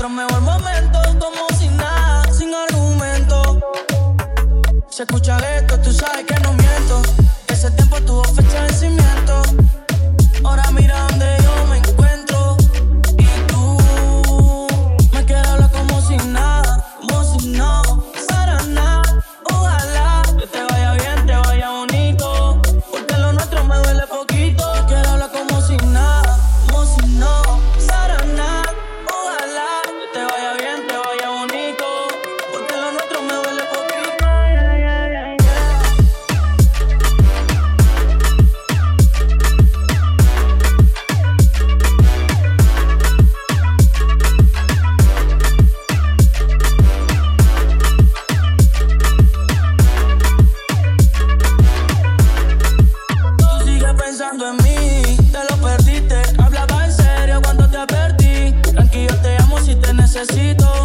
Demuéstrame el momento como sin nada, sin argumento. Se si escucha esto, tú sabes que no me necesito.